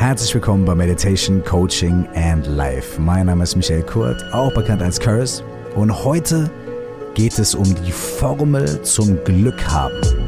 Herzlich willkommen bei Meditation, Coaching and Life. Mein Name ist Michael Kurt, auch bekannt als Curse. Und heute geht es um die Formel zum Glück haben.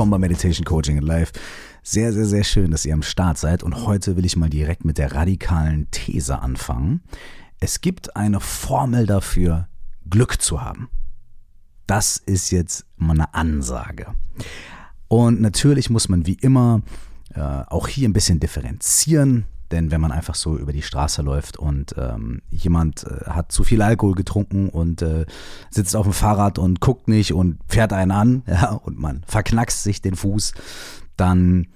Willkommen bei Meditation Coaching in Life. Sehr, sehr, sehr schön, dass ihr am Start seid. Und heute will ich mal direkt mit der radikalen These anfangen. Es gibt eine Formel dafür, Glück zu haben. Das ist jetzt mal eine Ansage. Und natürlich muss man wie immer äh, auch hier ein bisschen differenzieren. Denn wenn man einfach so über die Straße läuft und ähm, jemand äh, hat zu viel Alkohol getrunken und äh, sitzt auf dem Fahrrad und guckt nicht und fährt einen an, ja, und man verknackst sich den Fuß, dann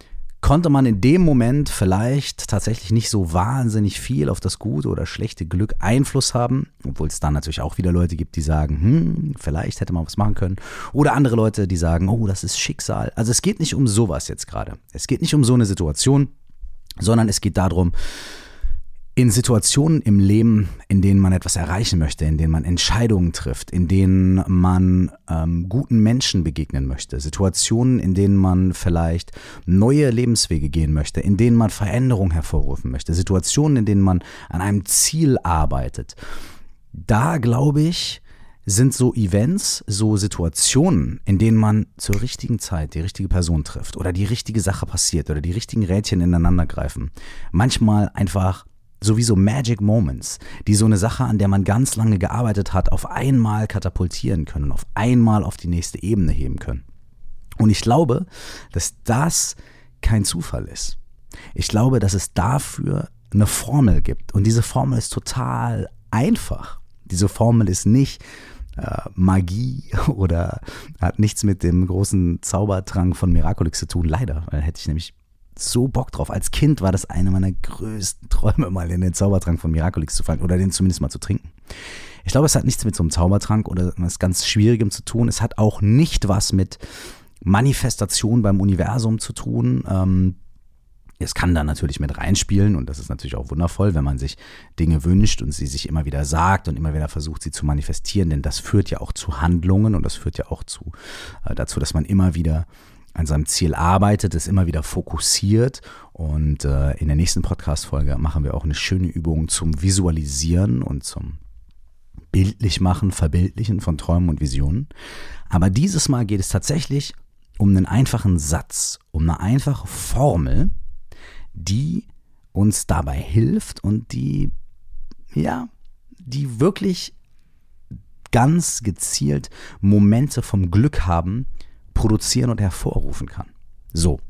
konnte man in dem Moment vielleicht tatsächlich nicht so wahnsinnig viel auf das gute oder schlechte Glück Einfluss haben, obwohl es dann natürlich auch wieder Leute gibt, die sagen, hm, vielleicht hätte man was machen können. Oder andere Leute, die sagen, oh, das ist Schicksal. Also es geht nicht um sowas jetzt gerade. Es geht nicht um so eine Situation, sondern es geht darum, in Situationen im Leben, in denen man etwas erreichen möchte, in denen man Entscheidungen trifft, in denen man ähm, guten Menschen begegnen möchte, Situationen, in denen man vielleicht neue Lebenswege gehen möchte, in denen man Veränderung hervorrufen möchte, Situationen, in denen man an einem Ziel arbeitet. Da glaube ich, sind so Events, so Situationen, in denen man zur richtigen Zeit die richtige Person trifft oder die richtige Sache passiert oder die richtigen Rädchen ineinander greifen. Manchmal einfach sowieso Magic Moments, die so eine Sache, an der man ganz lange gearbeitet hat, auf einmal katapultieren können, auf einmal auf die nächste Ebene heben können. Und ich glaube, dass das kein Zufall ist. Ich glaube, dass es dafür eine Formel gibt. Und diese Formel ist total einfach. Diese Formel ist nicht, äh, Magie oder hat nichts mit dem großen Zaubertrank von Miraculix zu tun. Leider, weil hätte ich nämlich so Bock drauf. Als Kind war das einer meiner größten Träume, mal in den Zaubertrank von Miraculix zu fallen oder den zumindest mal zu trinken. Ich glaube, es hat nichts mit so einem Zaubertrank oder was ganz Schwierigem zu tun. Es hat auch nicht was mit Manifestation beim Universum zu tun. Ähm, es kann da natürlich mit reinspielen und das ist natürlich auch wundervoll, wenn man sich Dinge wünscht und sie sich immer wieder sagt und immer wieder versucht, sie zu manifestieren, denn das führt ja auch zu Handlungen und das führt ja auch zu, äh, dazu, dass man immer wieder an seinem Ziel arbeitet, es immer wieder fokussiert. Und äh, in der nächsten Podcast-Folge machen wir auch eine schöne Übung zum Visualisieren und zum bildlich machen, verbildlichen von Träumen und Visionen. Aber dieses Mal geht es tatsächlich um einen einfachen Satz, um eine einfache Formel, die uns dabei hilft und die, ja, die wirklich ganz gezielt Momente vom Glück haben, produzieren und hervorrufen kann. So.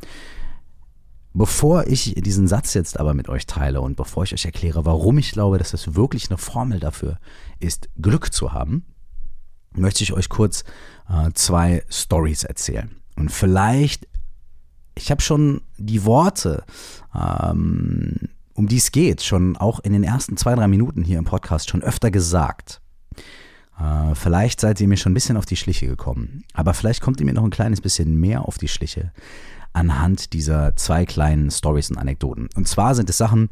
Bevor ich diesen Satz jetzt aber mit euch teile und bevor ich euch erkläre, warum ich glaube, dass das wirklich eine Formel dafür ist, Glück zu haben, möchte ich euch kurz äh, zwei Stories erzählen. Und vielleicht ich habe schon die Worte, ähm, um die es geht, schon auch in den ersten zwei, drei Minuten hier im Podcast schon öfter gesagt. Äh, vielleicht seid ihr mir schon ein bisschen auf die Schliche gekommen, aber vielleicht kommt ihr mir noch ein kleines bisschen mehr auf die Schliche anhand dieser zwei kleinen Stories und Anekdoten. Und zwar sind es Sachen,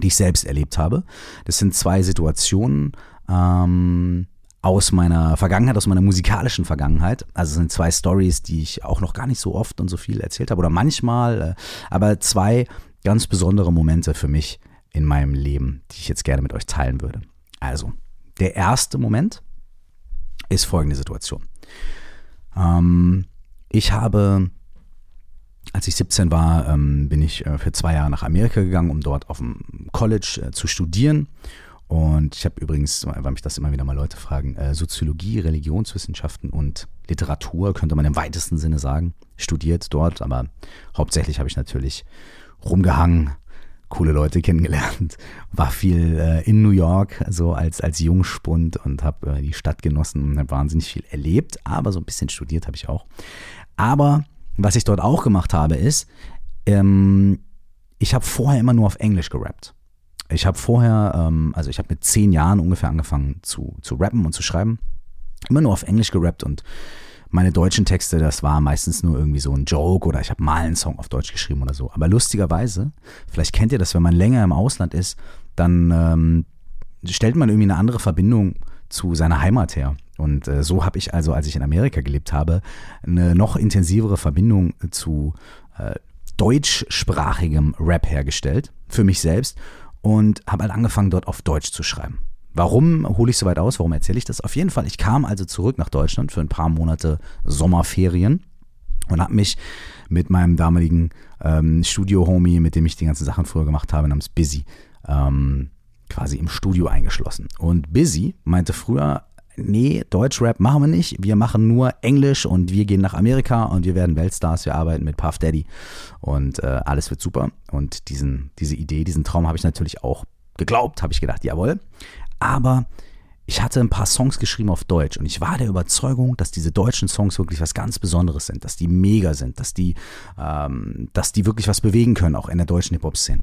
die ich selbst erlebt habe. Das sind zwei Situationen, ähm, aus meiner Vergangenheit, aus meiner musikalischen Vergangenheit. Also es sind zwei Stories, die ich auch noch gar nicht so oft und so viel erzählt habe oder manchmal, äh, aber zwei ganz besondere Momente für mich in meinem Leben, die ich jetzt gerne mit euch teilen würde. Also, der erste Moment ist folgende Situation. Ähm, ich habe, als ich 17 war, ähm, bin ich äh, für zwei Jahre nach Amerika gegangen, um dort auf dem College äh, zu studieren und ich habe übrigens, weil mich das immer wieder mal Leute fragen, äh, Soziologie, Religionswissenschaften und Literatur, könnte man im weitesten Sinne sagen, studiert dort, aber hauptsächlich habe ich natürlich rumgehangen, coole Leute kennengelernt, war viel äh, in New York, so als, als Jungspund und habe äh, die Stadt genossen und habe wahnsinnig viel erlebt, aber so ein bisschen studiert habe ich auch. Aber was ich dort auch gemacht habe, ist, Ähm, ich habe vorher immer nur auf Englisch gerappt. Ich habe vorher, ähm, also ich habe mit zehn Jahren ungefähr angefangen zu, zu rappen und zu schreiben. Immer nur auf Englisch gerappt und meine deutschen Texte, das war meistens nur irgendwie so ein Joke oder ich habe mal einen Song auf Deutsch geschrieben oder so. Aber lustigerweise, vielleicht kennt ihr das, wenn man länger im Ausland ist, dann ähm, stellt man irgendwie eine andere Verbindung zu seiner Heimat her. Und äh, so habe ich also, als ich in Amerika gelebt habe, eine noch intensivere Verbindung zu äh, deutschsprachigem Rap hergestellt, für mich selbst, und habe halt angefangen, dort auf Deutsch zu schreiben. Warum hole ich so weit aus? Warum erzähle ich das? Auf jeden Fall, ich kam also zurück nach Deutschland für ein paar Monate Sommerferien und habe mich mit meinem damaligen ähm, Studio-Homie, mit dem ich die ganzen Sachen früher gemacht habe, namens Busy, ähm, quasi im Studio eingeschlossen. Und Busy meinte früher, nee, Deutschrap machen wir nicht, wir machen nur Englisch und wir gehen nach Amerika und wir werden Weltstars, wir arbeiten mit Puff Daddy und äh, alles wird super. Und diesen, diese Idee, diesen Traum habe ich natürlich auch geglaubt, habe ich gedacht, jawohl. Aber ich hatte ein paar Songs geschrieben auf Deutsch und ich war der Überzeugung, dass diese deutschen Songs wirklich was ganz Besonderes sind, dass die mega sind, dass die, ähm, dass die wirklich was bewegen können, auch in der deutschen Hip-Hop-Szene.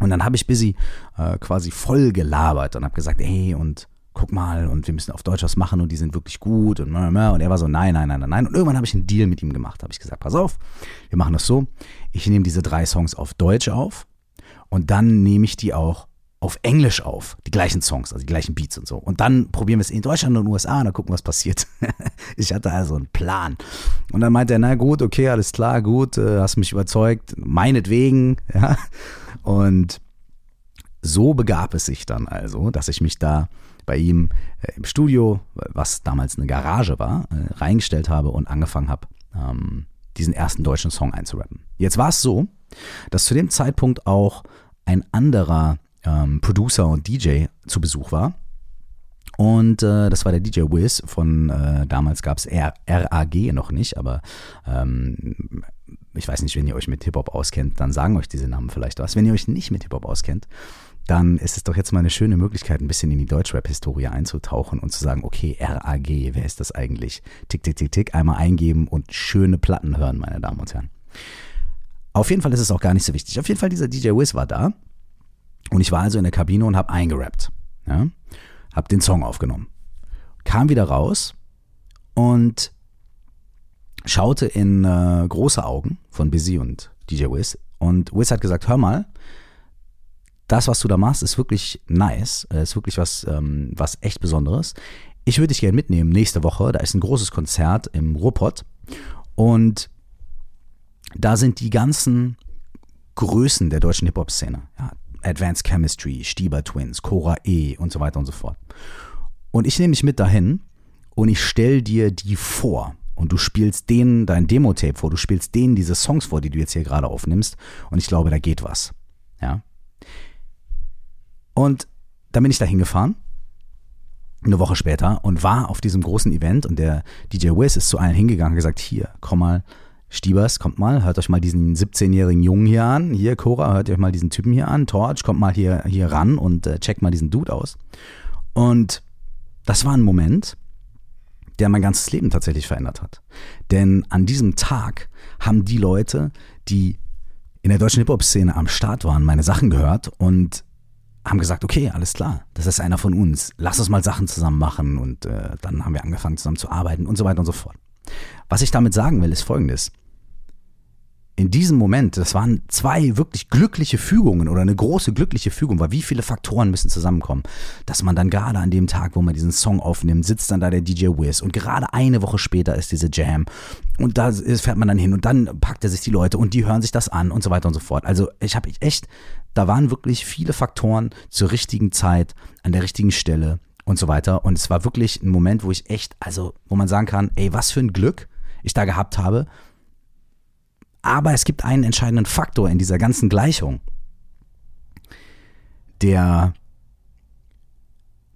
Und dann habe ich Busy äh, quasi voll gelabert und habe gesagt, hey, und guck mal, und wir müssen auf Deutsch was machen und die sind wirklich gut und und er war so, nein, nein, nein, nein. Und irgendwann habe ich einen Deal mit ihm gemacht, habe ich gesagt, pass auf, wir machen das so, ich nehme diese drei Songs auf Deutsch auf und dann nehme ich die auch auf Englisch auf, die gleichen Songs, also die gleichen Beats und so. Und dann probieren wir es in Deutschland und USA und dann gucken, was passiert. ich hatte also einen Plan. Und dann meinte er, na gut, okay, alles klar, gut, äh, hast mich überzeugt, meinetwegen, ja. Und so begab es sich dann also, dass ich mich da bei ihm äh, im Studio, was damals eine Garage war, äh, reingestellt habe und angefangen habe, ähm, diesen ersten deutschen Song einzurappen. Jetzt war es so, dass zu dem Zeitpunkt auch ein anderer ähm, Producer und DJ zu Besuch war. Und äh, das war der DJ Wiz von, äh, damals gab es RAG noch nicht, aber ähm, ich weiß nicht, wenn ihr euch mit Hip-Hop auskennt, dann sagen euch diese Namen vielleicht was. Wenn ihr euch nicht mit Hip-Hop auskennt, dann ist es doch jetzt mal eine schöne Möglichkeit, ein bisschen in die Deutschrap-Historie einzutauchen und zu sagen, okay, RAG, wer ist das eigentlich? Tick, tick, tick, tick, einmal eingeben und schöne Platten hören, meine Damen und Herren. Auf jeden Fall ist es auch gar nicht so wichtig. Auf jeden Fall, dieser DJ Wiz war da und ich war also in der Kabine und habe eingerappt. Ja? Hab den Song aufgenommen. Kam wieder raus und schaute in äh, große Augen von Busy und DJ Wiz. Und Wiz hat gesagt, hör mal, das, was du da machst, ist wirklich nice. Ist wirklich was, ähm, was echt Besonderes. Ich würde dich gerne mitnehmen nächste Woche. Da ist ein großes Konzert im Ruhrpott. Und da sind die ganzen Größen der deutschen Hip-Hop-Szene. Ja, Advanced Chemistry, Stieber Twins, Cora E und so weiter und so fort. Und ich nehme dich mit dahin und ich stelle dir die vor. Und du spielst denen dein Demo-Tape vor, du spielst denen diese Songs vor, die du jetzt hier gerade aufnimmst. Und ich glaube, da geht was. Ja. Und dann bin ich da hingefahren, eine Woche später, und war auf diesem großen Event. Und der DJ Wiz ist zu allen hingegangen und gesagt: Hier, komm mal, Stiebers, kommt mal, hört euch mal diesen 17-jährigen Jungen hier an. Hier, Cora, hört euch mal diesen Typen hier an. Torch, kommt mal hier, hier ran und äh, checkt mal diesen Dude aus. Und das war ein Moment, der mein ganzes Leben tatsächlich verändert hat. Denn an diesem Tag haben die Leute, die in der deutschen Hip-Hop-Szene am Start waren, meine Sachen gehört und haben gesagt, okay, alles klar, das ist einer von uns. Lass uns mal Sachen zusammen machen. Und äh, dann haben wir angefangen zusammen zu arbeiten und so weiter und so fort. Was ich damit sagen will, ist folgendes in diesem Moment, das waren zwei wirklich glückliche Fügungen oder eine große glückliche Fügung, weil wie viele Faktoren müssen zusammenkommen, dass man dann gerade an dem Tag, wo man diesen Song aufnimmt, sitzt dann da der DJ Wiz und gerade eine Woche später ist diese Jam und da fährt man dann hin und dann packt er sich die Leute und die hören sich das an und so weiter und so fort. Also ich habe echt, da waren wirklich viele Faktoren zur richtigen Zeit, an der richtigen Stelle und so weiter und es war wirklich ein Moment, wo ich echt, also wo man sagen kann, ey, was für ein Glück ich da gehabt habe, aber es gibt einen entscheidenden Faktor in dieser ganzen Gleichung, der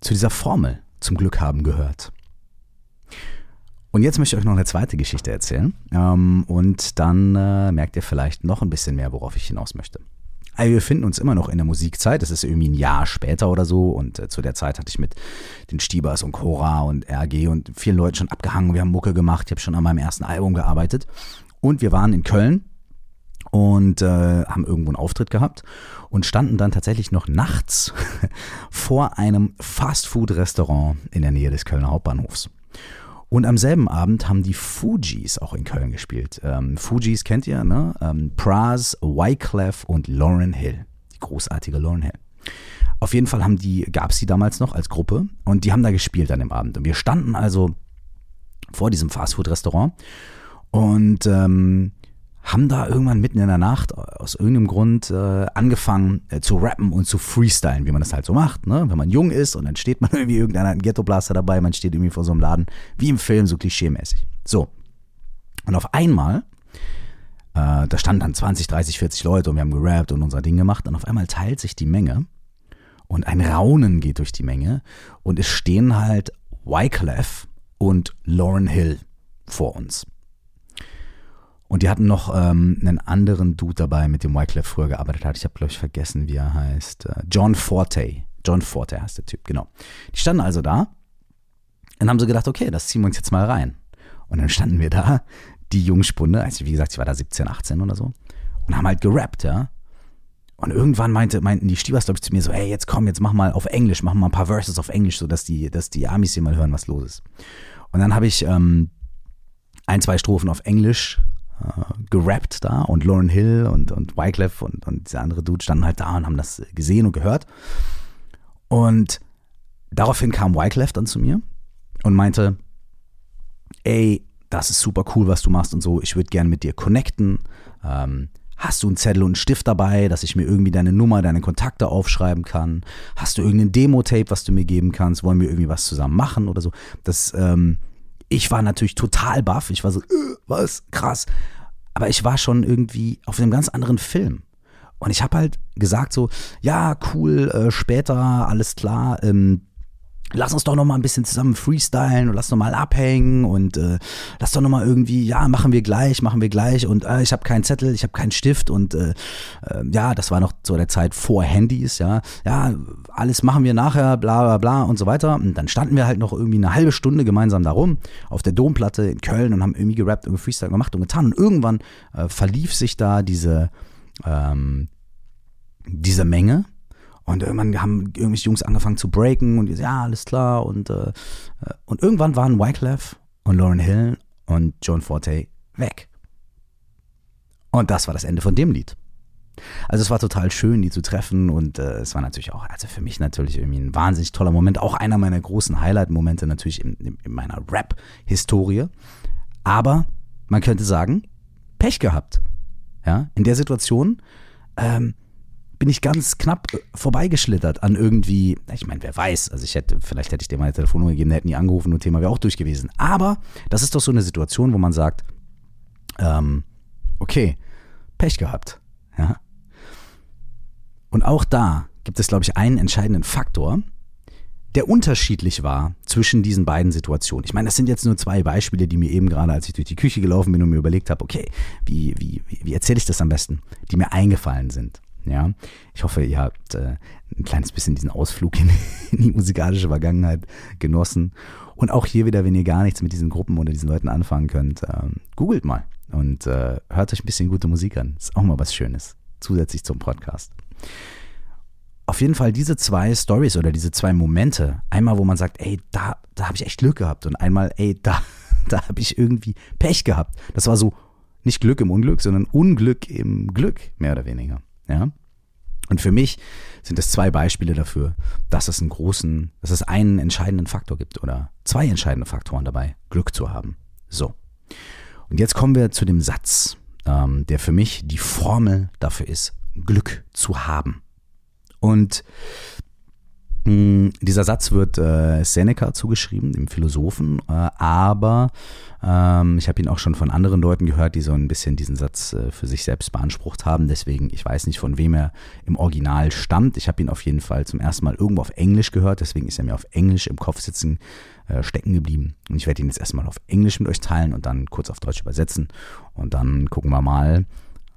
zu dieser Formel zum Glück haben gehört. Und jetzt möchte ich euch noch eine zweite Geschichte erzählen. Ähm, und dann äh, merkt ihr vielleicht noch ein bisschen mehr, worauf ich hinaus möchte. Also wir befinden uns immer noch in der Musikzeit. Es ist irgendwie ein Jahr später oder so. Und äh, zu der Zeit hatte ich mit den Stiebers und Cora und RG und vielen Leuten schon abgehangen. Wir haben Mucke gemacht. Ich habe schon an meinem ersten Album gearbeitet. Und wir waren in Köln und äh, haben irgendwo einen Auftritt gehabt und standen dann tatsächlich noch nachts vor einem Fastfood-Restaurant in der Nähe des Kölner Hauptbahnhofs. Und am selben Abend haben die Fujis auch in Köln gespielt. Ähm, Fujis kennt ihr, ne? Ähm, Praz, Wyclef und Lauren Hill. Die großartige Lauren Hill. Auf jeden Fall haben die, gab es die damals noch als Gruppe und die haben da gespielt an dem Abend. Und wir standen also vor diesem Fastfood-Restaurant und ähm, haben da irgendwann mitten in der Nacht aus irgendeinem Grund äh, angefangen äh, zu rappen und zu freestylen, wie man das halt so macht, ne? Wenn man jung ist und dann steht man irgendwie irgendeiner hat einen Ghetto-Blaster dabei, man steht irgendwie vor so einem Laden, wie im Film, so klischeemäßig. So. Und auf einmal, äh, da standen dann 20, 30, 40 Leute und wir haben gerappt und unser Ding gemacht und auf einmal teilt sich die Menge und ein Raunen geht durch die Menge und es stehen halt Wyclef und Lauren Hill vor uns. Und die hatten noch ähm, einen anderen Dude dabei, mit dem Wyclef früher gearbeitet hat. Ich habe, glaube ich, vergessen, wie er heißt. Äh, John Forte. John Forte heißt der Typ, genau. Die standen also da und haben so gedacht, okay, das ziehen wir uns jetzt mal rein. Und dann standen wir da, die Jungspunde, also wie gesagt, ich war da 17, 18 oder so, und haben halt gerappt, ja. Und irgendwann meinte, meinten die Stiebers, glaube ich, zu mir so, hey, jetzt komm, jetzt mach mal auf Englisch, mach mal ein paar Verses auf Englisch, so dass die, dass die Amis hier mal hören, was los ist. Und dann habe ich ähm, ein, zwei Strophen auf Englisch äh, gerappt da und Lauren Hill und, und Wyclef und, und dieser andere Dude standen halt da und haben das gesehen und gehört. Und daraufhin kam Wyclef dann zu mir und meinte, ey, das ist super cool, was du machst und so, ich würde gerne mit dir connecten. Ähm, Hast du einen Zettel und einen Stift dabei, dass ich mir irgendwie deine Nummer, deine Kontakte aufschreiben kann? Hast du irgendein Demo-Tape, was du mir geben kannst? Wollen wir irgendwie was zusammen machen oder so? Das, ähm, ich war natürlich total baff. Ich war so, äh, was? Krass. Aber ich war schon irgendwie auf einem ganz anderen Film. Und ich habe halt gesagt so, ja, cool, äh, später, alles klar, ähm, lass uns doch noch mal ein bisschen zusammen freestylen und lass noch mal abhängen und äh, lass doch noch mal irgendwie, ja, machen wir gleich, machen wir gleich und äh, ich habe keinen Zettel, ich habe keinen Stift und äh, äh, ja, das war noch zu der Zeit vor Handys, ja, ja, alles machen wir nachher, bla bla bla und so weiter. Und dann standen wir halt noch irgendwie eine halbe Stunde gemeinsam da rum auf der Domplatte in Köln und haben irgendwie gerappt und Freestyle gemacht und getan. Und irgendwann äh, verlief sich da diese ähm, diese Menge und irgendwann haben irgendwelche Jungs angefangen zu breaken und die so, ja, alles klar. Und, äh, und irgendwann waren Wyclef und Lauren Hill und John Forte weg. Und das war das Ende von dem Lied. Also es war total schön, die zu treffen und äh, es war natürlich auch, also für mich natürlich irgendwie ein wahnsinnig toller Moment, auch einer meiner großen Highlight-Momente natürlich in, in, in meiner Rap-Historie. Aber man könnte sagen, Pech gehabt. Ja, in der Situation ähm, bin ich ganz knapp vorbeigeschlittert an irgendwie, ich meine, wer weiß, also ich hätte, vielleicht hätte ich dir meine Telefonnummer gegeben, hätten die angerufen und Thema wäre auch durch gewesen. Aber das ist doch so eine Situation, wo man sagt, ähm, okay, Pech gehabt. Ja? Und auch da gibt es, glaube ich, einen entscheidenden Faktor, der unterschiedlich war zwischen diesen beiden Situationen. Ich meine, das sind jetzt nur zwei Beispiele, die mir eben gerade, als ich durch die Küche gelaufen bin und mir überlegt habe, okay, wie, wie, wie erzähle ich das am besten, die mir eingefallen sind. Ja, ich hoffe, ihr habt äh, ein kleines bisschen diesen Ausflug in, in, die musikalische Vergangenheit genossen. Und auch hier wieder, wenn ihr gar nichts mit diesen Gruppen oder diesen Leuten anfangen könnt, ähm, googelt mal und äh, hört euch ein bisschen gute Musik an. Ist auch mal was Schönes, zusätzlich zum Podcast. Auf jeden Fall diese zwei Stories oder diese zwei Momente, einmal, wo man sagt, ey, da, da habe ich echt Glück gehabt und einmal, ey, da, da habe ich irgendwie Pech gehabt. Das war so nicht Glück im Unglück, sondern Unglück im Glück, mehr oder weniger. Ja? Und für mich sind es zwei Beispiele dafür, dass es einen großen, dass es einen entscheidenden Faktor gibt oder zwei entscheidende Faktoren dabei, Glück zu haben. So. Und jetzt kommen wir zu dem Satz, ähm, der für mich die Formel dafür ist, Glück zu haben. Und dieser Satz wird äh, Seneca zugeschrieben, dem Philosophen, äh, aber ähm, ich habe ihn auch schon von anderen Leuten gehört, die so ein bisschen diesen Satz äh, für sich selbst beansprucht haben. Deswegen, ich weiß nicht, von wem er im Original stammt. Ich habe ihn auf jeden Fall zum ersten Mal irgendwo auf Englisch gehört, deswegen ist er mir auf Englisch im Kopf sitzen äh, stecken geblieben. Und ich werde ihn jetzt erstmal auf Englisch mit euch teilen und dann kurz auf Deutsch übersetzen. Und dann gucken wir mal,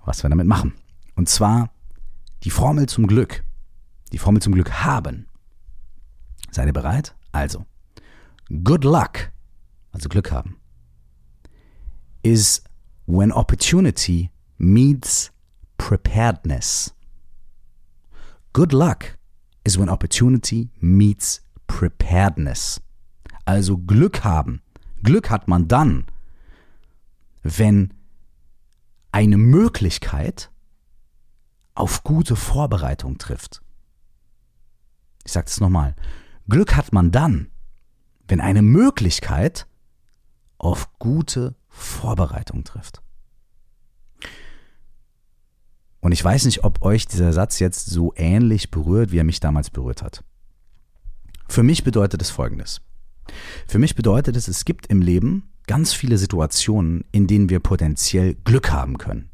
was wir damit machen. Und zwar die Formel zum Glück. Die Formel zum Glück haben Seid ihr bereit? Also, good luck, also Glück haben, is when opportunity meets preparedness. Good luck is when opportunity meets preparedness. Also Glück haben. Glück hat man dann, wenn eine Möglichkeit auf gute Vorbereitung trifft. Ich sage das nochmal. Glück hat man dann, wenn eine Möglichkeit auf gute Vorbereitung trifft. Und ich weiß nicht, ob euch dieser Satz jetzt so ähnlich berührt, wie er mich damals berührt hat. Für mich bedeutet es Folgendes. Für mich bedeutet es, es gibt im Leben ganz viele Situationen, in denen wir potenziell Glück haben können,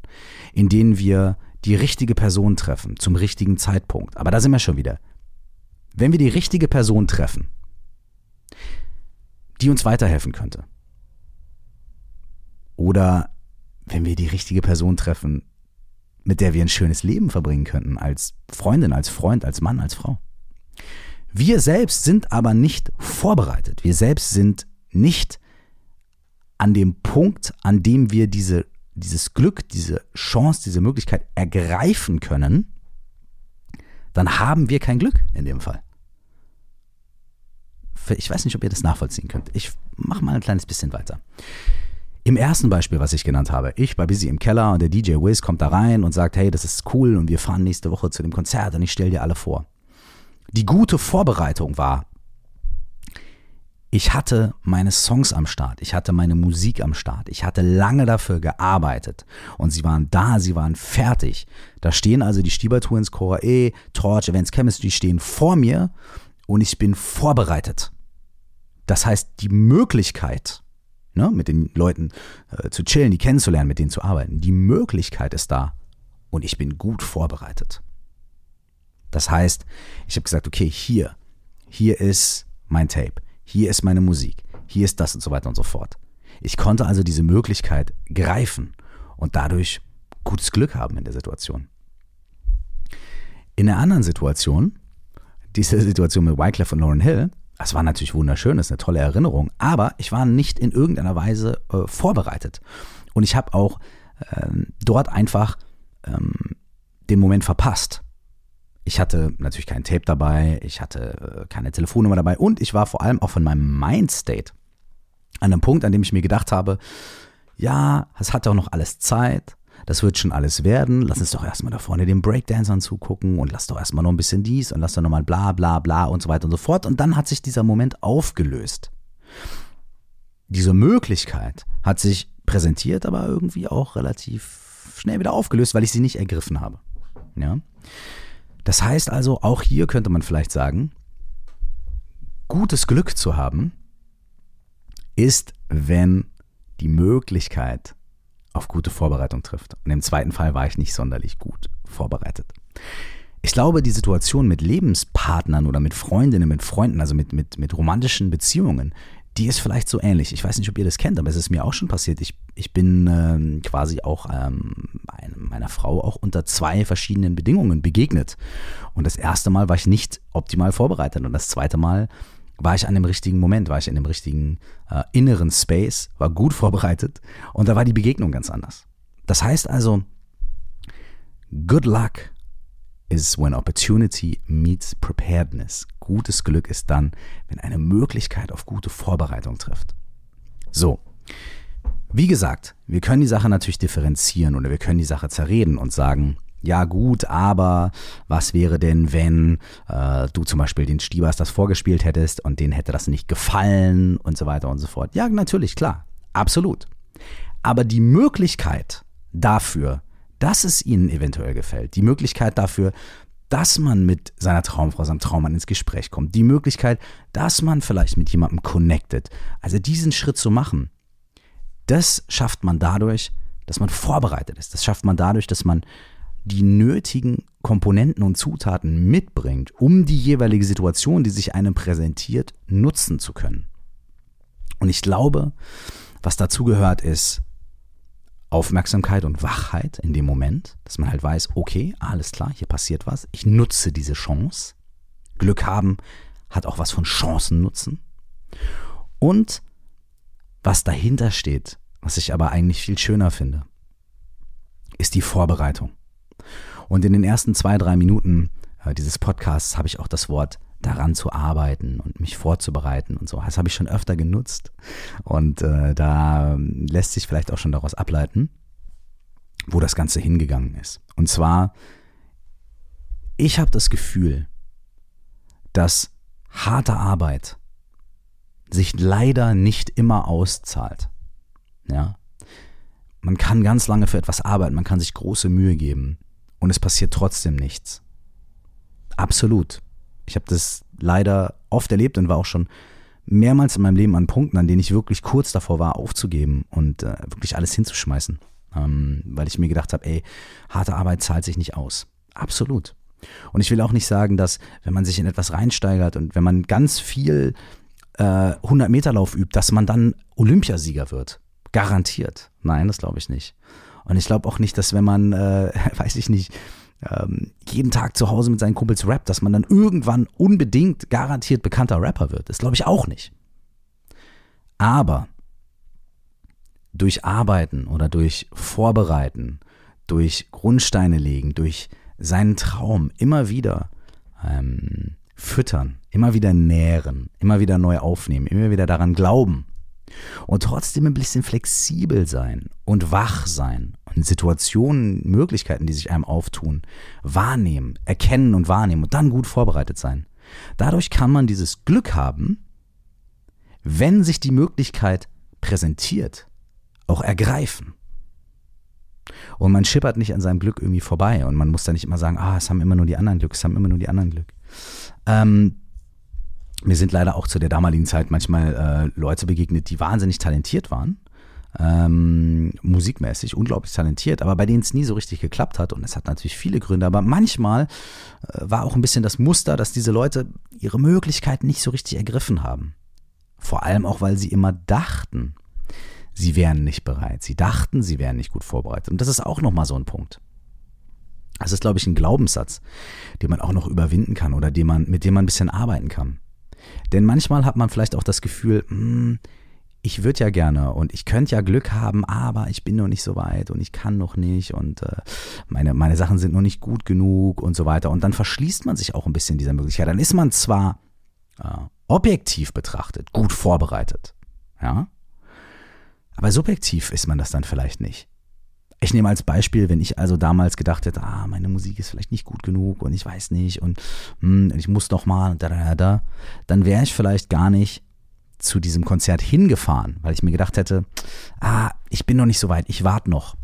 in denen wir die richtige Person treffen zum richtigen Zeitpunkt. Aber da sind wir schon wieder. Wenn wir die richtige Person treffen, die uns weiterhelfen könnte, oder wenn wir die richtige Person treffen, mit der wir ein schönes Leben verbringen könnten, als Freundin, als Freund, als Mann, als Frau. Wir selbst sind aber nicht vorbereitet. Wir selbst sind nicht an dem Punkt, an dem wir diese, dieses Glück, diese Chance, diese Möglichkeit ergreifen können, dann haben wir kein Glück in dem Fall. Ich weiß nicht, ob ihr das nachvollziehen könnt. Ich mache mal ein kleines bisschen weiter. Im ersten Beispiel, was ich genannt habe, ich war busy im Keller und der DJ Wiz kommt da rein und sagt, hey, das ist cool und wir fahren nächste Woche zu dem Konzert und ich stelle dir alle vor. Die gute Vorbereitung war, ich hatte meine Songs am Start, ich hatte meine Musik am Start, ich hatte lange dafür gearbeitet und sie waren da, sie waren fertig. Da stehen also die Stieber Twins, Cora E, Torch, Events Chemistry stehen vor mir und ich bin vorbereitet. Das heißt, die Möglichkeit, ne, mit den Leuten äh, zu chillen, die kennenzulernen, mit denen zu arbeiten. Die Möglichkeit ist da und ich bin gut vorbereitet. Das heißt, ich habe gesagt, okay, hier, hier ist mein Tape, hier ist meine Musik, hier ist das und so weiter und so fort. Ich konnte also diese Möglichkeit greifen und dadurch gutes Glück haben in der Situation. In der anderen Situation, diese Situation mit Wycliffe und Lauren Hill, es war natürlich wunderschön, ist eine tolle Erinnerung, aber ich war nicht in irgendeiner Weise äh, vorbereitet. Und ich habe auch ähm, dort einfach ähm, den Moment verpasst. Ich hatte natürlich kein Tape dabei, ich hatte äh, keine Telefonnummer dabei und ich war vor allem auch von meinem Mindstate an einem Punkt, an dem ich mir gedacht habe, ja, es hat doch noch alles Zeit, das wird schon alles werden. Lass uns doch erstmal da vorne den Breakdancern zugucken und lass doch erstmal noch ein bisschen dies und lass doch nochmal bla bla bla und so weiter und so fort. Und dann hat sich dieser Moment aufgelöst. Diese Möglichkeit hat sich präsentiert, aber irgendwie auch relativ schnell wieder aufgelöst, weil ich sie nicht ergriffen habe. Ja? Das heißt also, auch hier könnte man vielleicht sagen, gutes Glück zu haben, ist, wenn die Möglichkeit auf gute Vorbereitung trifft. Und im zweiten Fall war ich nicht sonderlich gut vorbereitet. Ich glaube, die Situation mit Lebenspartnern oder mit Freundinnen, mit Freunden, also mit, mit, mit romantischen Beziehungen, die ist vielleicht so ähnlich. Ich weiß nicht, ob ihr das kennt, aber es ist mir auch schon passiert. Ich, ich bin ähm, quasi auch ähm, meiner Frau auch unter zwei verschiedenen Bedingungen begegnet. Und das erste Mal war ich nicht optimal vorbereitet und das zweite Mal war ich an dem richtigen Moment, war ich in dem richtigen äh, inneren Space, war gut vorbereitet und da war die Begegnung ganz anders. Das heißt also, good luck is when opportunity meets preparedness. Gutes Glück ist dann, wenn eine Möglichkeit auf gute Vorbereitung trifft. So. Wie gesagt, wir können die Sache natürlich differenzieren oder wir können die Sache zerreden und sagen, ja gut, aber was wäre denn, wenn äh, du zum Beispiel den Stiebers das vorgespielt hättest und denen hätte das nicht gefallen und so weiter und so fort. Ja, natürlich, klar, absolut. Aber die Möglichkeit dafür, dass es ihnen eventuell gefällt, die Möglichkeit dafür, dass man mit seiner Traumfrau, seinem Traummann ins Gespräch kommt, die Möglichkeit, dass man vielleicht mit jemandem connectet, also diesen Schritt zu machen, das schafft man dadurch, dass man vorbereitet ist. Das schafft man dadurch, dass man die nötigen Komponenten und Zutaten mitbringt, um die jeweilige Situation, die sich einem präsentiert, nutzen zu können. Und ich glaube, was dazu gehört, ist Aufmerksamkeit und Wachheit in dem Moment, dass man halt weiß, okay, alles klar, hier passiert was, ich nutze diese Chance. Glück haben hat auch was von Chancen nutzen. Und was dahinter steht, was ich aber eigentlich viel schöner finde, ist die Vorbereitung. Und in den ersten zwei, drei Minuten äh, dieses Podcasts habe ich auch das Wort daran zu arbeiten und mich vorzubereiten und so. Das habe ich schon öfter genutzt. Und äh, da lässt sich vielleicht auch schon daraus ableiten, wo das Ganze hingegangen ist. Und zwar, ich habe das Gefühl, dass harte Arbeit sich leider nicht immer auszahlt. Ja. Man kann ganz lange für etwas arbeiten, man kann sich große Mühe geben und es passiert trotzdem nichts. Absolut. Ich habe das leider oft erlebt und war auch schon mehrmals in meinem Leben an Punkten, an denen ich wirklich kurz davor war, aufzugeben und äh, wirklich alles hinzuschmeißen. Ähm, weil ich mir gedacht habe, ey, harte Arbeit zahlt sich nicht aus. Absolut. Und ich will auch nicht sagen, dass wenn man sich in etwas reinsteigert und wenn man ganz viel äh, 100 Meter Lauf übt, dass man dann Olympiasieger wird. Garantiert. Nein, das glaube ich nicht. Und ich glaube auch nicht, dass wenn man, äh, weiß ich nicht, ähm, jeden Tag zu Hause mit seinen Kumpels rappt, dass man dann irgendwann unbedingt garantiert bekannter Rapper wird. Das glaube ich auch nicht. Aber durch Arbeiten oder durch Vorbereiten, durch Grundsteine legen, durch seinen Traum immer wieder ähm, füttern, immer wieder nähren, immer wieder neu aufnehmen, immer wieder daran glauben und trotzdem ein bisschen flexibel sein und wach sein und Situationen, Möglichkeiten, die sich einem auftun, wahrnehmen, erkennen und wahrnehmen und dann gut vorbereitet sein. Dadurch kann man dieses Glück haben, wenn sich die Möglichkeit präsentiert, auch ergreifen. Und man schippert nicht an seinem Glück irgendwie vorbei und man muss da nicht immer sagen, ah, es haben immer nur die anderen Glück, es haben immer nur die anderen Glück. Ähm, mir sind leider auch zu der damaligen Zeit manchmal äh, Leute begegnet, die wahnsinnig talentiert waren. Ähm, musikmäßig unglaublich talentiert, aber bei denen es nie so richtig geklappt hat und es hat natürlich viele Gründe, aber manchmal äh, war auch ein bisschen das Muster, dass diese Leute ihre Möglichkeiten nicht so richtig ergriffen haben. Vor allem auch, weil sie immer dachten, sie wären nicht bereit. Sie dachten, sie wären nicht gut vorbereitet. Und das ist auch nochmal so ein Punkt. Das ist, glaube ich, ein Glaubenssatz, den man auch noch überwinden kann oder den man, mit dem man ein bisschen arbeiten kann. Denn manchmal hat man vielleicht auch das Gefühl, hm, ich würde ja gerne und ich könnte ja Glück haben, aber ich bin noch nicht so weit und ich kann noch nicht und äh, meine, meine Sachen sind noch nicht gut genug und so weiter. Und dann verschließt man sich auch ein bisschen dieser Möglichkeit. Dann ist man zwar äh, objektiv betrachtet gut vorbereitet, ja, aber subjektiv ist man das dann vielleicht nicht. Ich nehme als Beispiel, wenn ich also damals gedacht hätte, ah, meine Musik ist vielleicht nicht gut genug und ich weiß nicht und hm, ich muss noch mal, da, da, da, dann wäre ich vielleicht gar nicht zu diesem Konzert hingefahren, weil ich mir gedacht hätte, ah, ich bin noch nicht so weit, ich warte noch.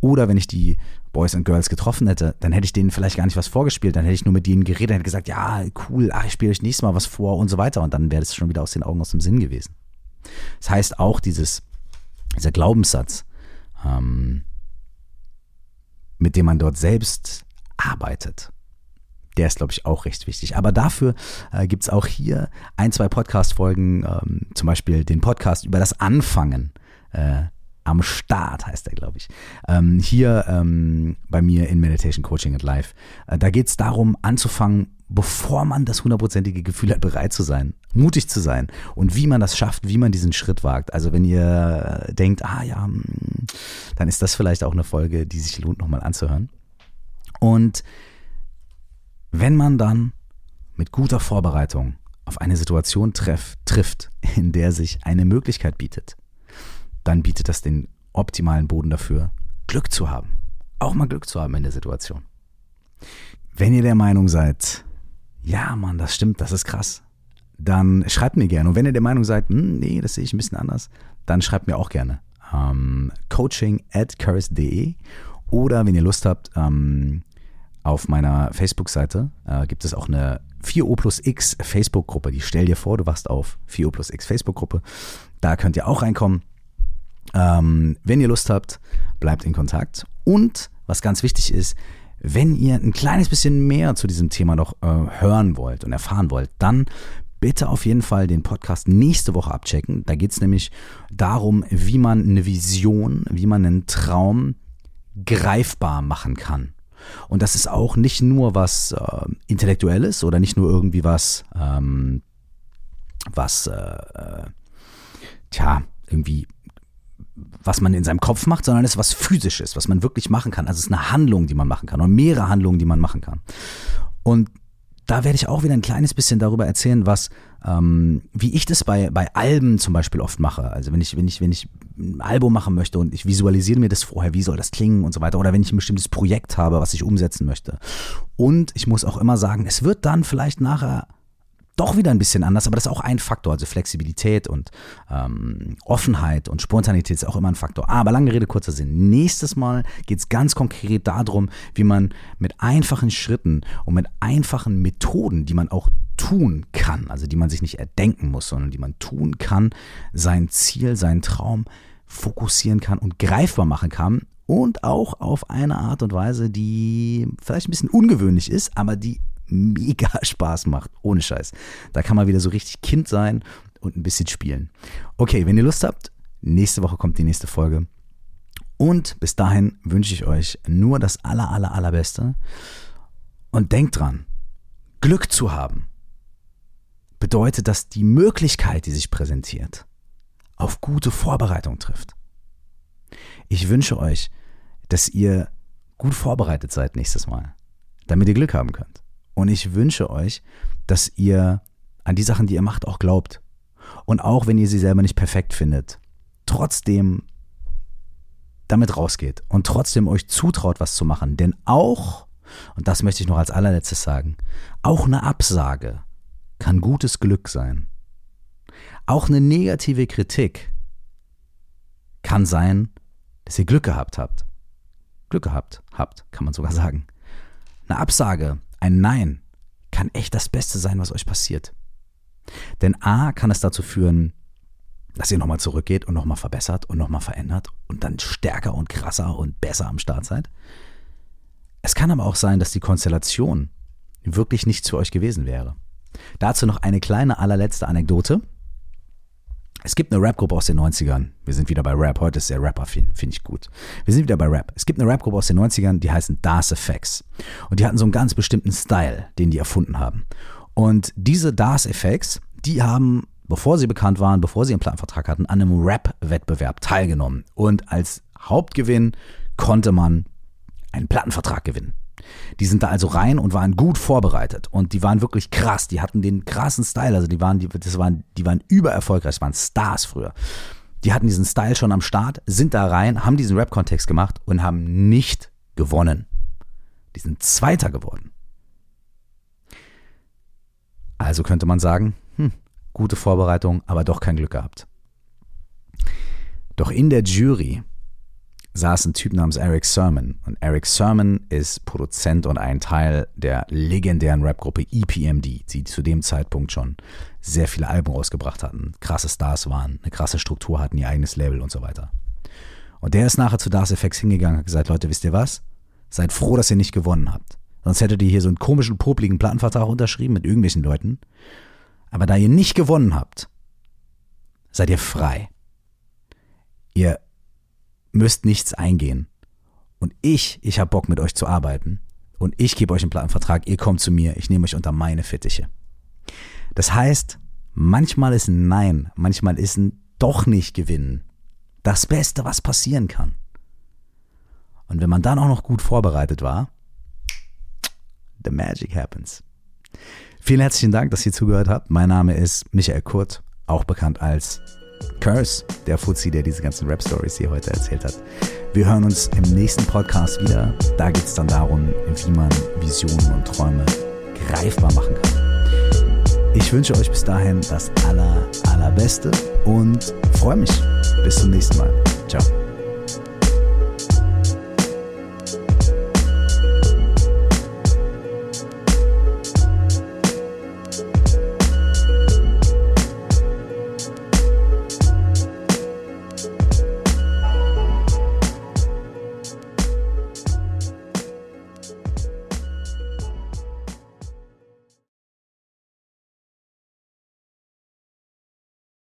Oder wenn ich die Boys and Girls getroffen hätte, dann hätte ich denen vielleicht gar nicht was vorgespielt, dann hätte ich nur mit denen geredet, hätte gesagt, ja, cool, ah, ich spiele euch nächstes Mal was vor und so weiter und dann wäre das schon wieder aus den Augen, aus dem Sinn gewesen. Das heißt auch dieses, dieser Glaubenssatz, ähm, mit dem man dort selbst arbeitet. Der ist, glaube ich, auch recht wichtig. Aber dafür äh, gibt es auch hier ein, zwei Podcast-Folgen, ähm, zum Beispiel den Podcast über das Anfangen. Äh, am Start heißt er, glaube ich. Ähm, hier ähm, bei mir in Meditation Coaching and Life. Äh, da geht es darum, anzufangen, bevor man das hundertprozentige Gefühl hat, bereit zu sein, mutig zu sein und wie man das schafft, wie man diesen Schritt wagt. Also wenn ihr denkt, ah ja, hm, dann ist das vielleicht auch eine Folge, die sich lohnt, nochmal anzuhören. Und wenn man dann mit guter Vorbereitung auf eine Situation treff, trifft, in der sich eine Möglichkeit bietet, dann bietet das den optimalen Boden dafür, Glück zu haben. Auch mal Glück zu haben in der Situation. Wenn ihr der Meinung seid, ja, Mann, das stimmt, das ist krass, dann schreibt mir gerne. Und wenn ihr der Meinung seid, hm, nee, das sehe ich ein bisschen anders, dann schreibt mir auch gerne. Ähm, coaching at curse.de oder wenn ihr Lust habt, ähm, auf meiner Facebook-Seite äh, gibt es auch eine 4O plus X Facebook-Gruppe. Die stell dir vor, du wachst auf 4O plus X Facebook-Gruppe. Da könnt ihr auch reinkommen. Ähm, wenn ihr Lust habt, bleibt in Kontakt. Und was ganz wichtig ist, wenn ihr ein kleines bisschen mehr zu diesem Thema noch äh, hören wollt und erfahren wollt, dann bitte auf jeden Fall den Podcast nächste Woche abchecken. Da geht es nämlich darum, wie man eine Vision, wie man einen Traum greifbar machen kann. Und das ist auch nicht nur was äh, Intellektuelles oder nicht nur irgendwie was, ähm, was, äh, äh, tja, irgendwie was man in seinem Kopf macht, sondern es ist was Physisches, was man wirklich machen kann. Also es ist eine Handlung, die man machen kann oder mehrere Handlungen, die man machen kann. Und da werde ich auch wieder ein kleines bisschen darüber erzählen, was, ähm, wie ich das bei, bei Alben zum Beispiel oft mache. Also wenn ich, wenn ich, wenn ich ein Album machen möchte und ich visualisiere mir das vorher, wie soll das klingen und so weiter. Oder wenn ich ein bestimmtes Projekt habe, was ich umsetzen möchte. Und ich muss auch immer sagen, es wird dann vielleicht nachher doch wieder ein bisschen anders, aber das ist auch ein Faktor. Also Flexibilität und ähm, Offenheit und Spontanität ist auch immer ein Faktor. Aber lange Rede, kurzer Sinn. Nächstes Mal geht es ganz konkret darum, wie man mit einfachen Schritten und mit einfachen Methoden, die man auch tun kann, also die man sich nicht erdenken muss, sondern die man tun kann, sein Ziel, seinen Traum fokussieren kann und greifbar machen kann und auch auf eine Art und Weise, die vielleicht ein bisschen ungewöhnlich ist, aber die mega Spaß macht. Ohne Scheiß. Da kann man wieder so richtig Kind sein und ein bisschen spielen. Okay, wenn ihr Lust habt, nächste Woche kommt die nächste Folge. Und bis dahin wünsche ich euch nur das aller, aller, allerbeste. Und denkt dran, Glück zu haben bedeutet, dass die Möglichkeit, die sich präsentiert, auf gute Vorbereitung trifft. Ich wünsche euch, dass ihr gut vorbereitet seid nächstes Mal, damit ihr Glück haben könnt. Und ich wünsche euch, dass ihr an die Sachen, die ihr macht, auch glaubt. Und auch wenn ihr sie selber nicht perfekt findet, trotzdem damit rausgeht und trotzdem euch zutraut, was zu machen. Denn auch, und das möchte ich noch als allerletztes sagen, auch eine Absage kann gutes Glück sein. Auch eine negative Kritik kann sein, dass ihr Glück gehabt habt. Glück gehabt habt, kann man sogar sagen. Eine Absage ein Nein kann echt das Beste sein, was euch passiert. Denn A kann es dazu führen, dass ihr nochmal zurückgeht und nochmal verbessert und nochmal verändert und dann stärker und krasser und besser am Start seid. Es kann aber auch sein, dass die Konstellation wirklich nichts für euch gewesen wäre. Dazu noch eine kleine allerletzte Anekdote. Es gibt eine Rapgruppe aus den 90ern. Wir sind wieder bei Rap. Heute ist sehr Rapper-affin. Finde ich gut. Wir sind wieder bei Rap. Es gibt eine Rapgruppe aus den 90ern, die heißen Das Effects. Und die hatten so einen ganz bestimmten Style, den die erfunden haben. Und diese Das Effects, die haben, bevor sie bekannt waren, bevor sie einen Plattenvertrag hatten, an einem Rap-Wettbewerb teilgenommen. Und als Hauptgewinn konnte man einen Plattenvertrag gewinnen. Die sind da also rein und waren gut vorbereitet und die waren wirklich krass. Die hatten den krassen Style, also die waren, die, das waren, die waren übererfolgreich, das waren Stars früher. Die hatten diesen Style schon am Start, sind da rein, haben diesen Rap-Kontext gemacht und haben nicht gewonnen. Die sind Zweiter geworden. Also könnte man sagen, hm, gute Vorbereitung, aber doch kein Glück gehabt. Doch in der Jury saß ein Typ namens Eric Sermon. Und Eric Sermon ist Produzent und ein Teil der legendären Rapgruppe EPMD, die zu dem Zeitpunkt schon sehr viele Alben rausgebracht hatten, krasse Stars waren, eine krasse Struktur hatten, ihr eigenes Label und so weiter. Und der ist nachher zu Das Effects hingegangen und hat gesagt, Leute, wisst ihr was? Seid froh, dass ihr nicht gewonnen habt. Sonst hättet ihr hier so einen komischen, popligen Plattenvertrag unterschrieben mit irgendwelchen Leuten. Aber da ihr nicht gewonnen habt, seid ihr frei. Ihr müsst nichts eingehen. Und ich, ich habe Bock mit euch zu arbeiten. Und ich gebe euch einen Plattenvertrag, ihr kommt zu mir, ich nehme euch unter meine Fittiche. Das heißt, manchmal ist ein Nein, manchmal ist ein doch nicht gewinnen das Beste, was passieren kann. Und wenn man dann auch noch gut vorbereitet war, the magic happens. Vielen herzlichen Dank, dass ihr zugehört habt. Mein Name ist Michael Kurt, auch bekannt als Curse, der Fuzzi, der diese ganzen Rap-Stories hier heute erzählt hat. Wir hören uns im nächsten Podcast wieder. Da geht es dann darum, wie man Visionen und Träume greifbar machen kann. Ich wünsche euch bis dahin das aller, allerbeste und freue mich. Bis zum nächsten Mal. Ciao.